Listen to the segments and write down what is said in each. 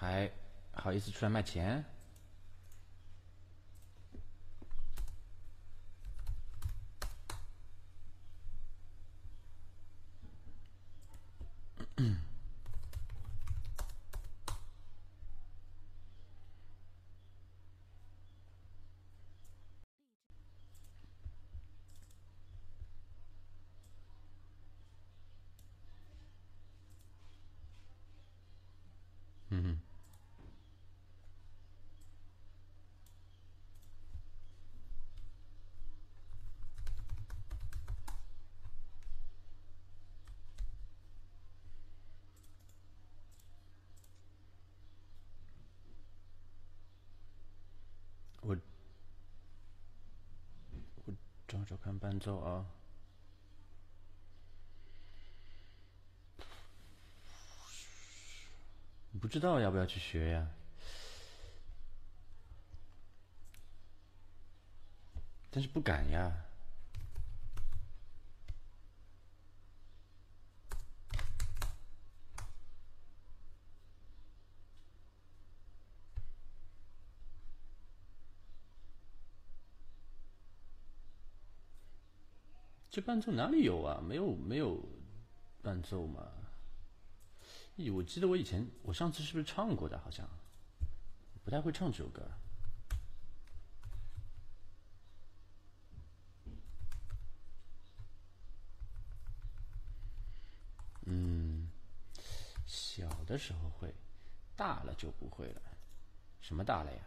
还好意思出来卖钱？我我找找看伴奏啊。不知道要不要去学呀？但是不敢呀。伴奏哪里有啊？没有没有伴奏嘛？咦，我记得我以前我上次是不是唱过的？好像不太会唱这首歌。嗯，小的时候会，大了就不会了。什么大了呀？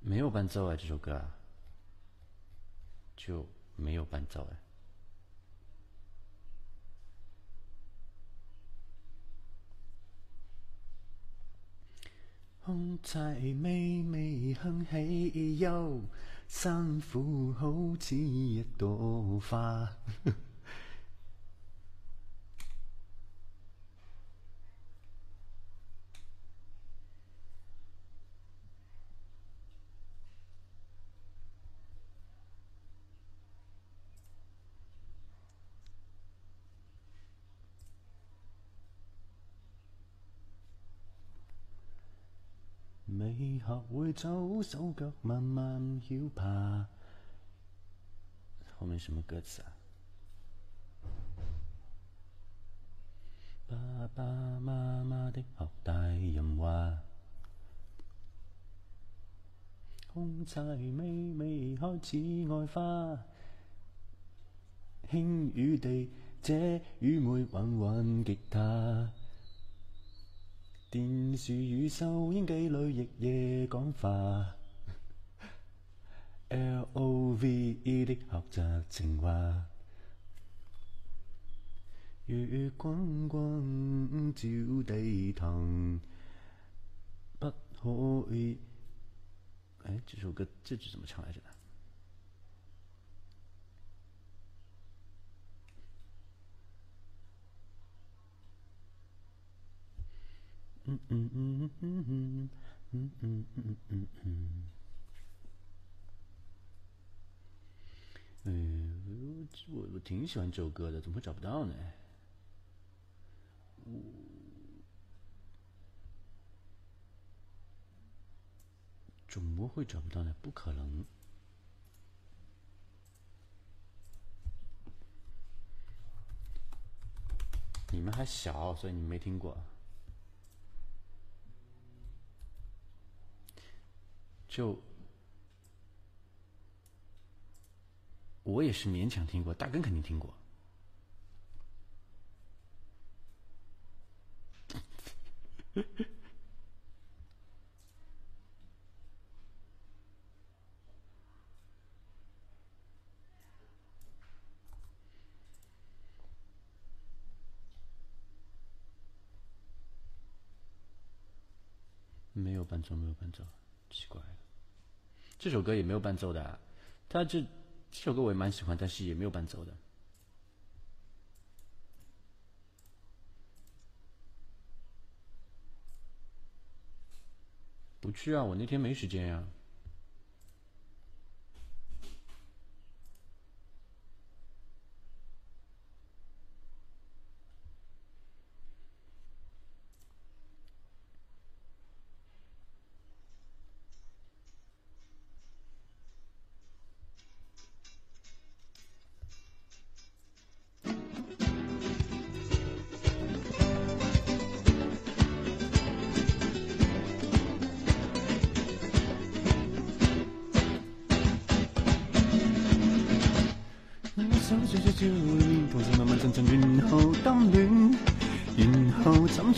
没有伴奏啊，这首歌啊，就没有伴奏哎。红菜微微哼起哟，辛苦好似一朵花。未学会走，手脚慢慢要爬。后面什么歌词啊？爸爸妈妈的学大人话，空差妹妹开始爱花，轻语地这雨妹玩玩吉他。电视与收音机里日夜讲话 love 的学习情话。月光光照地堂不可以。哎这首歌这句怎么唱来着？嗯嗯嗯嗯嗯嗯嗯嗯嗯嗯嗯。嗯，我我挺喜欢这首歌的，怎么会找不到呢？我怎么会找不到呢？不可能！你们还小，所以你们没听过。就我也是勉强听过，大根肯定听过。没有伴奏，没有伴奏，奇怪。这首歌也没有伴奏的啊。它这这首歌我也蛮喜欢但是也没有伴奏的。不去啊我那天没时间呀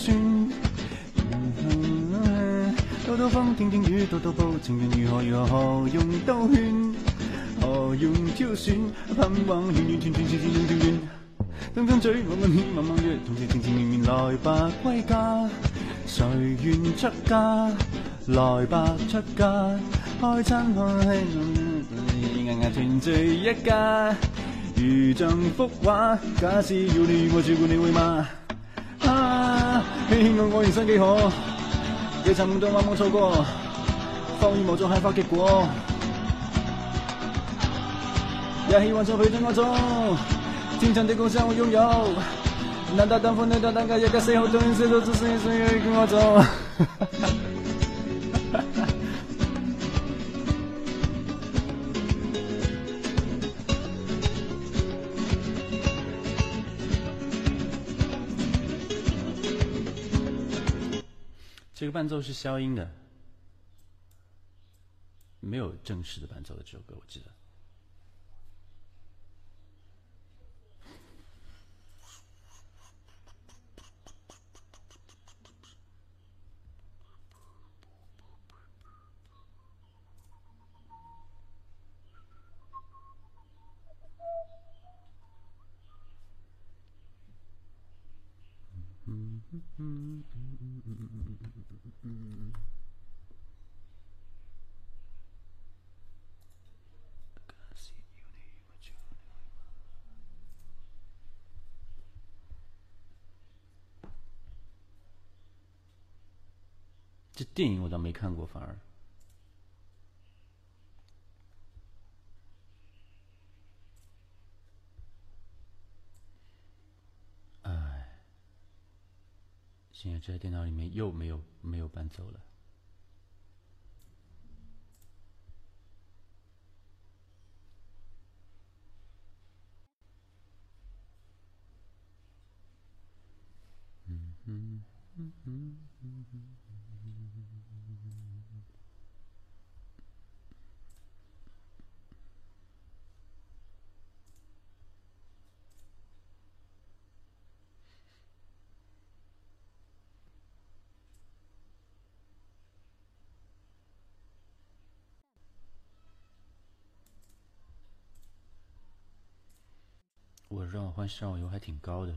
算。兜兜风，听听雨，度度步，情缘如何如何何用兜圈？何用挑选？盼望远远串串串串串串串，张张嘴，吻吻脸，吻吻月，同谁情情绵绵来吧归家？谁愿出家？来吧出家，开餐开眼眼团聚一家，如像幅画，假使要你与我照顾，你会吗？啊，希望我人生几何？几场梦都啱啱错过，放于无阻开花结果。也希望在彼中我中，天长地久相互拥有。难道当风难道大家一个死后都能死到只剩一生要跟我走？伴奏是消音的，没有正式的伴奏的这首歌，我记得。这电影我倒没看过，反而。现在这台电脑里面又没有没有伴奏了。嗯嗯嗯嗯嗯。让我欢喜让我油还挺高的，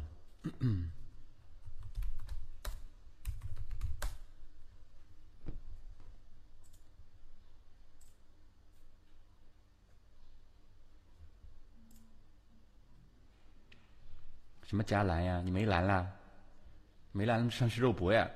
什么加蓝呀？你没蓝啦？没蓝上去肉搏呀？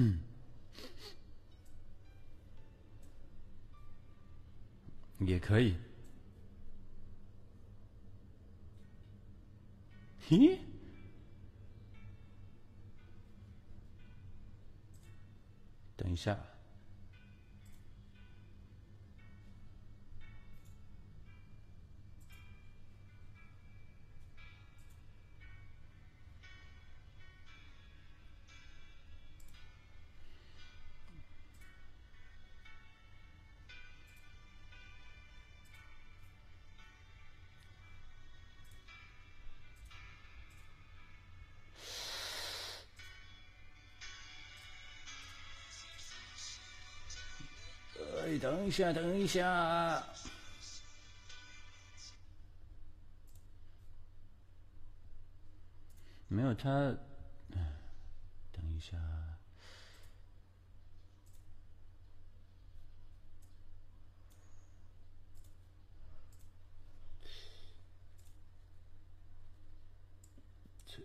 嗯也可以。咦？等一下。等一下，等一下，没有他，等一下，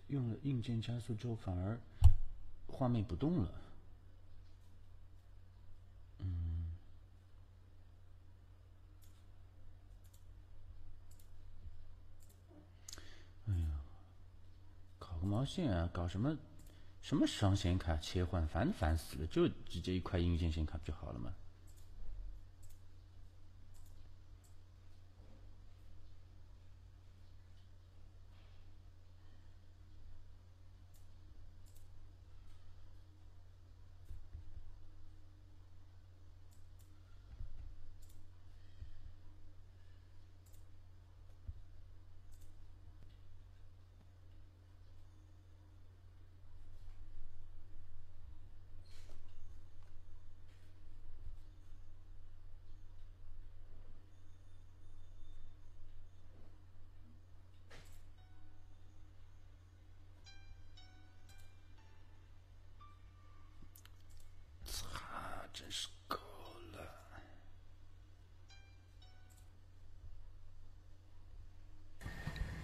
用了硬件加速之后，反而画面不动了。线啊！搞什么什么双显卡切换，烦都烦死了！就直接一块硬件显卡不就好了吗？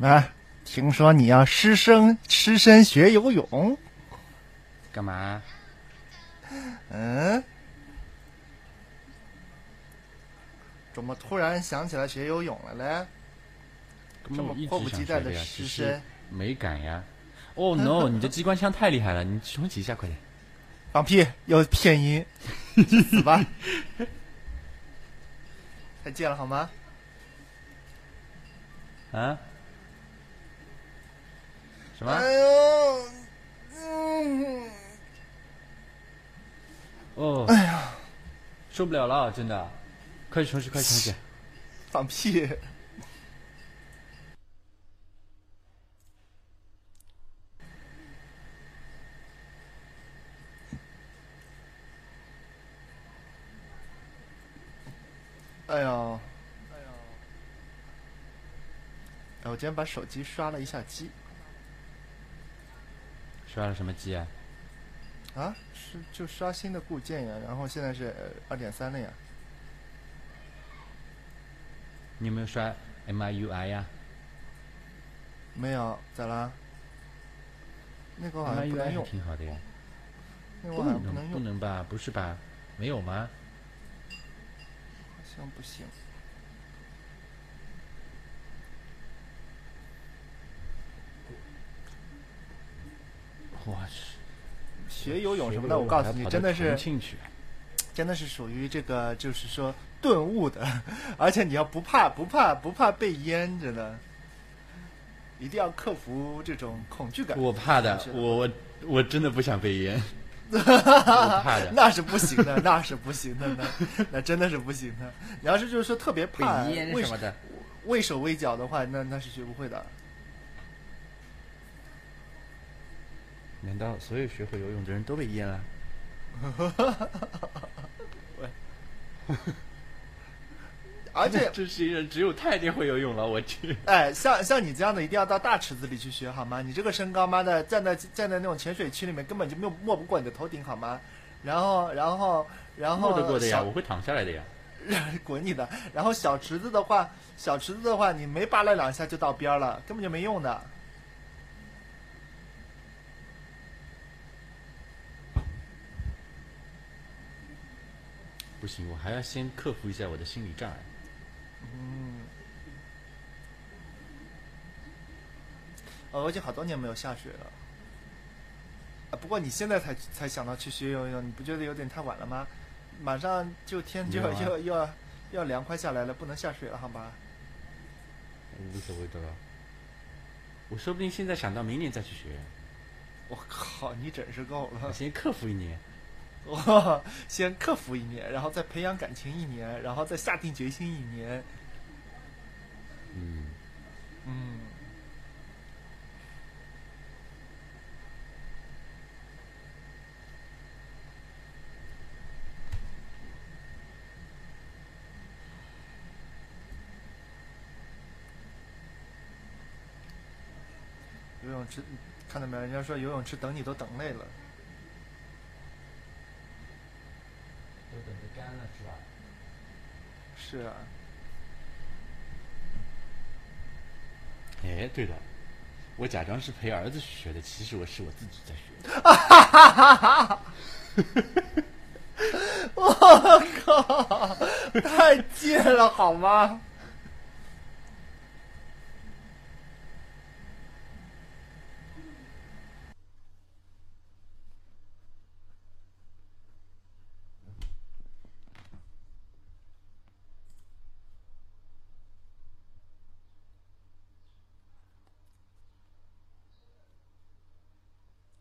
啊，听说你要师生师生学游泳？干嘛？嗯？怎么突然想起来学游泳了嘞？这么迫不及待的直想学的呀，只是师生，没敢呀。哦、no！你的机关枪太厉害了，你重启一下，快点。放屁！又骗音，去 死吧！再见了好吗？啊？什么？哎呦，嗯，哦，哎呀，受不了了，真的，快重启，快重启！放屁！哎呀，哎呀，哎，我今天把手机刷了一下机刷了什么机啊？啊，是就刷新的固件呀，然后现在是二点三了呀。你有没有刷 MIUI 呀、没有，咋啦？那个好像不能用，挺好的呀。那个好像不能能用，不能吧？不是吧？没有吗？好像不行。我去，学游泳什么的，我告诉你，真的是。真的是属于这个，就是说顿悟的，而且你要不怕不怕不怕被淹，着的，一定要克服这种恐惧感。我怕的，是我我我真的不想被淹，我怕的。那是不行的，那是不行的，那那真的是不行的。你要是就是说特别怕被淹什么的，畏手畏脚的话，那那是学不会的。难道所有学会游泳的人都被淹了？而且，这世界上只有太监会游泳了，我去。哎，像像你这样的，一定要到大池子里去学好吗？你这个身高，妈的，站在站在那种浅水区里面，根本就没有没不过你的头顶好吗？然后，然后，然后过的呀，我会躺下来的呀。滚你的！然后小池子的话，小池子的话，你没扒拉两下就到边儿了，根本就没用的。不行，我还要先克服一下我的心理障碍。呃，我已经好多年没有下雪了。啊，不过你现在才才想到去学游泳，你不觉得有点太晚了吗？马上就天就 要、又又要又要凉快下来了，不能下水了，好吧？无所谓的了。我说不定现在想到明年再去学，我靠，你真是够了！我先克服一年。我先克服一年，然后再培养感情一年，然后再下定决心一年。嗯，嗯，游泳池看到没有？人家说游泳池等你都等累了。都等着干了是吧？是啊，哎，对的，我假装是陪儿子学的，其实我是我自己在学的。我靠，太贱了好吗？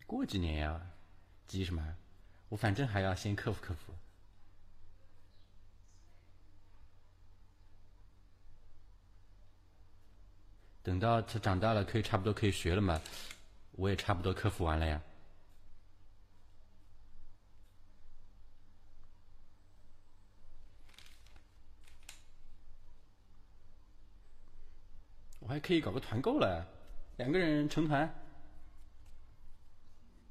过几年呀，急什么？我反正还要先克服克服。等到他长大了，可以差不多可以学了嘛，我也差不多克服完了呀。我还可以搞个团购了，两个人成团。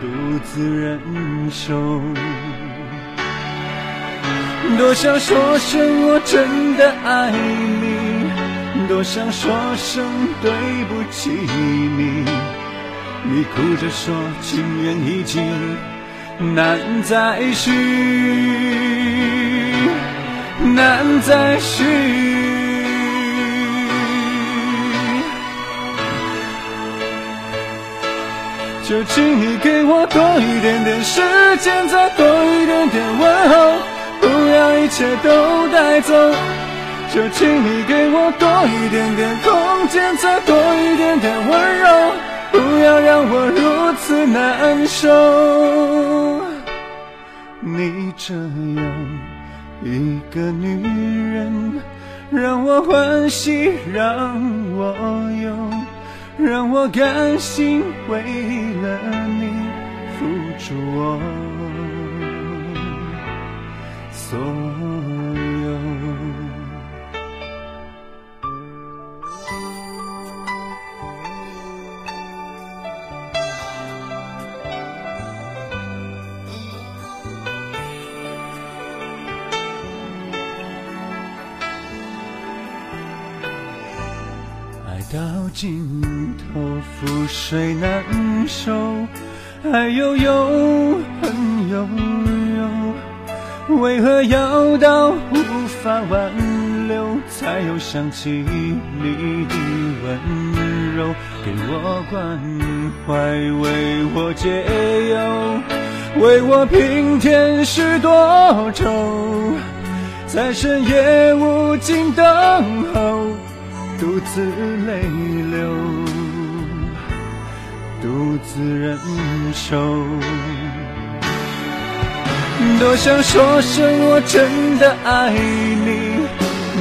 独自忍受。多想说声我真的爱你，多想说声对不起你。你哭着说情缘已尽难再续，难再续。就请你给我多一点点时间，再多一点点问候，不要一切都带走。就请你给我多一点点空间，再多一点点温柔。不要让我如此难受。你这样一个女人，让我欢喜，让我忧，让我甘心为了你付出我。所到尽头，覆水难收，爱悠悠，恨悠悠，为何要到无法挽留，才又想起你的温柔？给我关怀，为我解忧，为我平添许多愁，在深夜无尽等候。独自泪流，独自忍受。多想说声我真的爱你，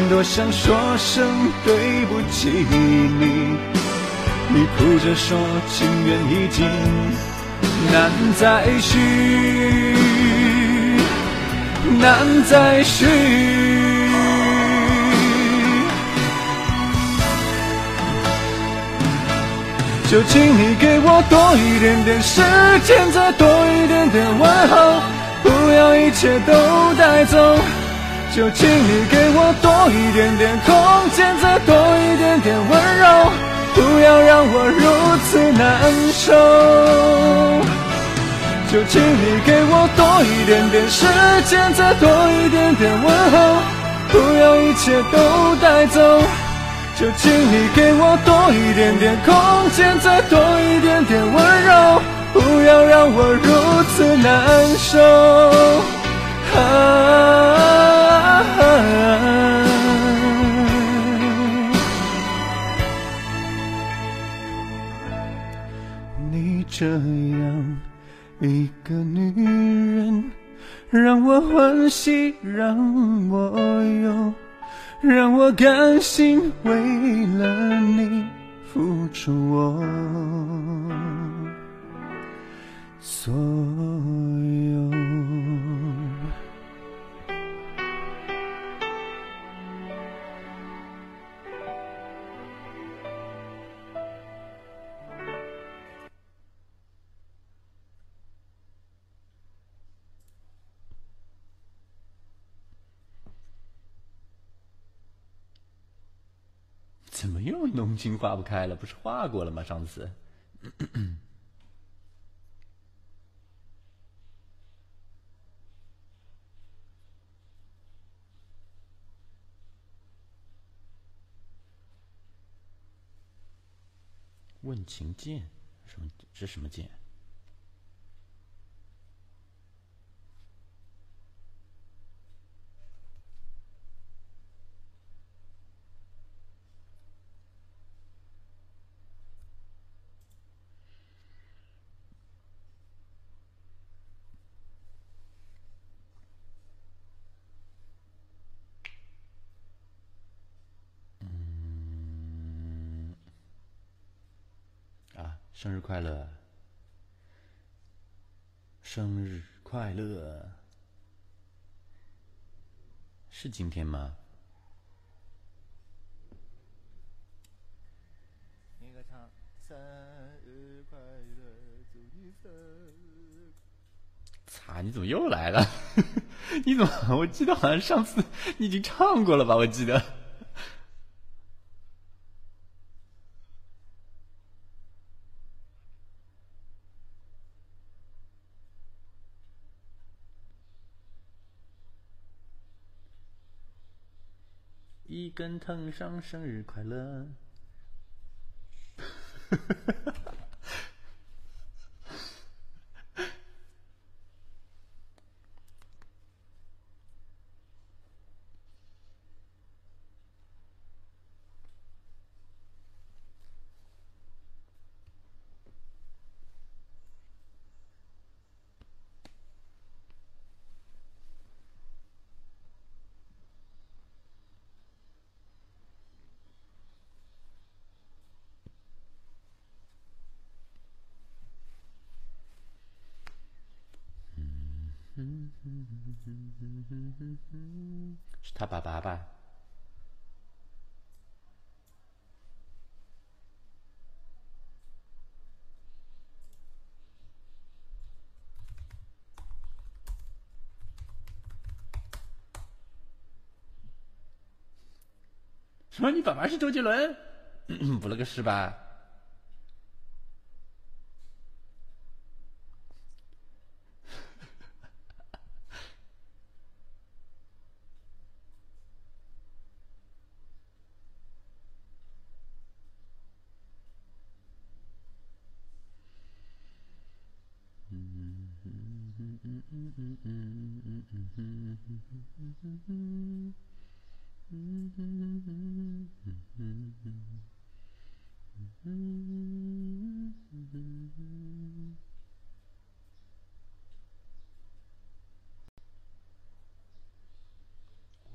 多想说声对不起你。你哭着说情缘已尽难再续，难再续。就请你给我多一点点时间，再多一点点问候，不要一切都带走。就请你给我多一点点空间，再多一点点温柔，不要让我如此难受。就请你给我多一点点时间，再多一点点问候，不要一切都带走。就请你给我多一点点空间，再多一点点温柔，不要让我如此难受。你这样一个女人，让我欢喜，让我忧，让我甘心为了你付出我所有。怎么又浓情化不开了？不是化过了吗？上次。问情剑，什么？这什么剑？生日快乐！生日快乐！是今天吗？那个唱生日快乐，祝你生日。擦！你怎么又来了？你怎么？我记得好像上次你已经唱过了吧？我记得。一跟藤上生日快乐。是他爸爸吧？什么？你爸爸是周杰伦？不了个是吧？我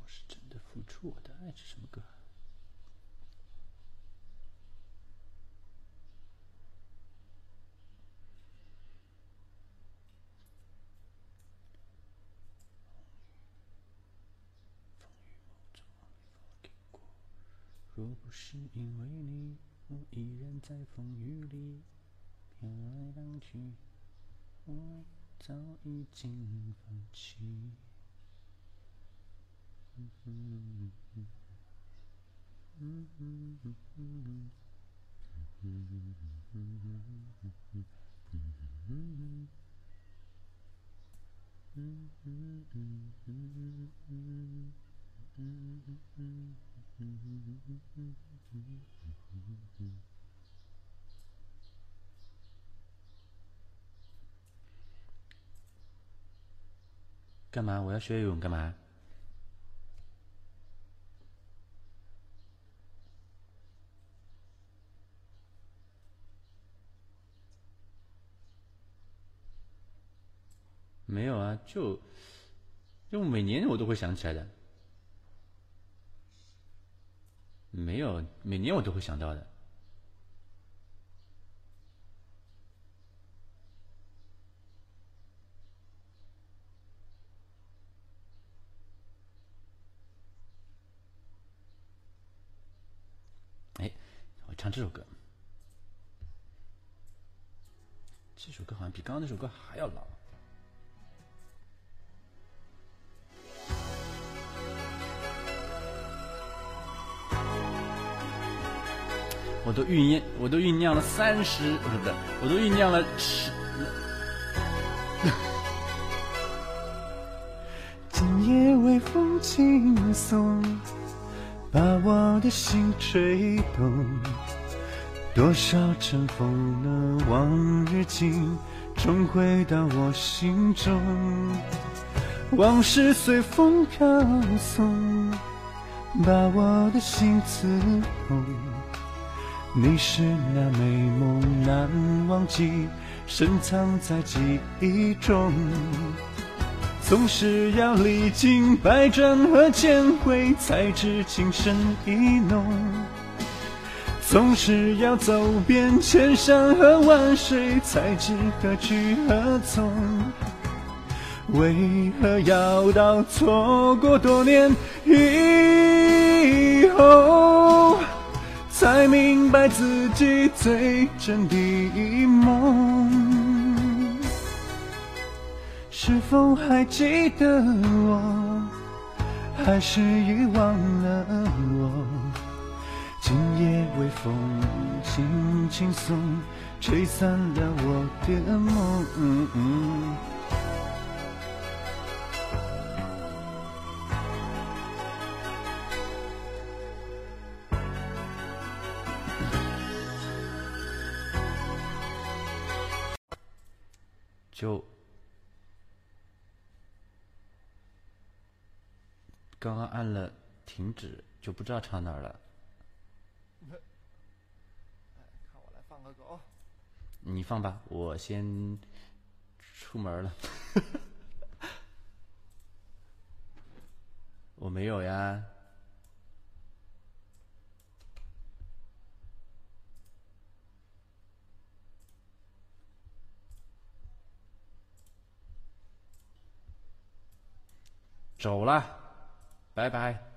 是真的付出我的爱是什么歌？不是因为你我依然在风雨里飘来荡去我早已经放弃。干嘛？我要学游泳干嘛？没有啊就就每年我都会想起来的。没有每年我都会想到的。哎我唱这首歌。这首歌好像比刚刚那首歌还要老。我都酝酿我都酝酿了三十不是不是我都酝酿了十今夜微风轻送把我的心吹动多少尘封的往日情重回到我心中。往事随风飘送把我的心刺痛你是那美梦难忘记深藏在记忆中。总是要历经百转和千回才知情深意浓。总是要走遍千山和万水才知何去何从。为何要到错过多年以后？才明白自己最真的梦。是否还记得我还是遗忘了我？今夜微风轻轻送吹散了我的梦。就刚刚按了停止，就不知道唱哪儿了。看我来放个狗。你放吧，我先出门了。我没有呀。走了拜拜。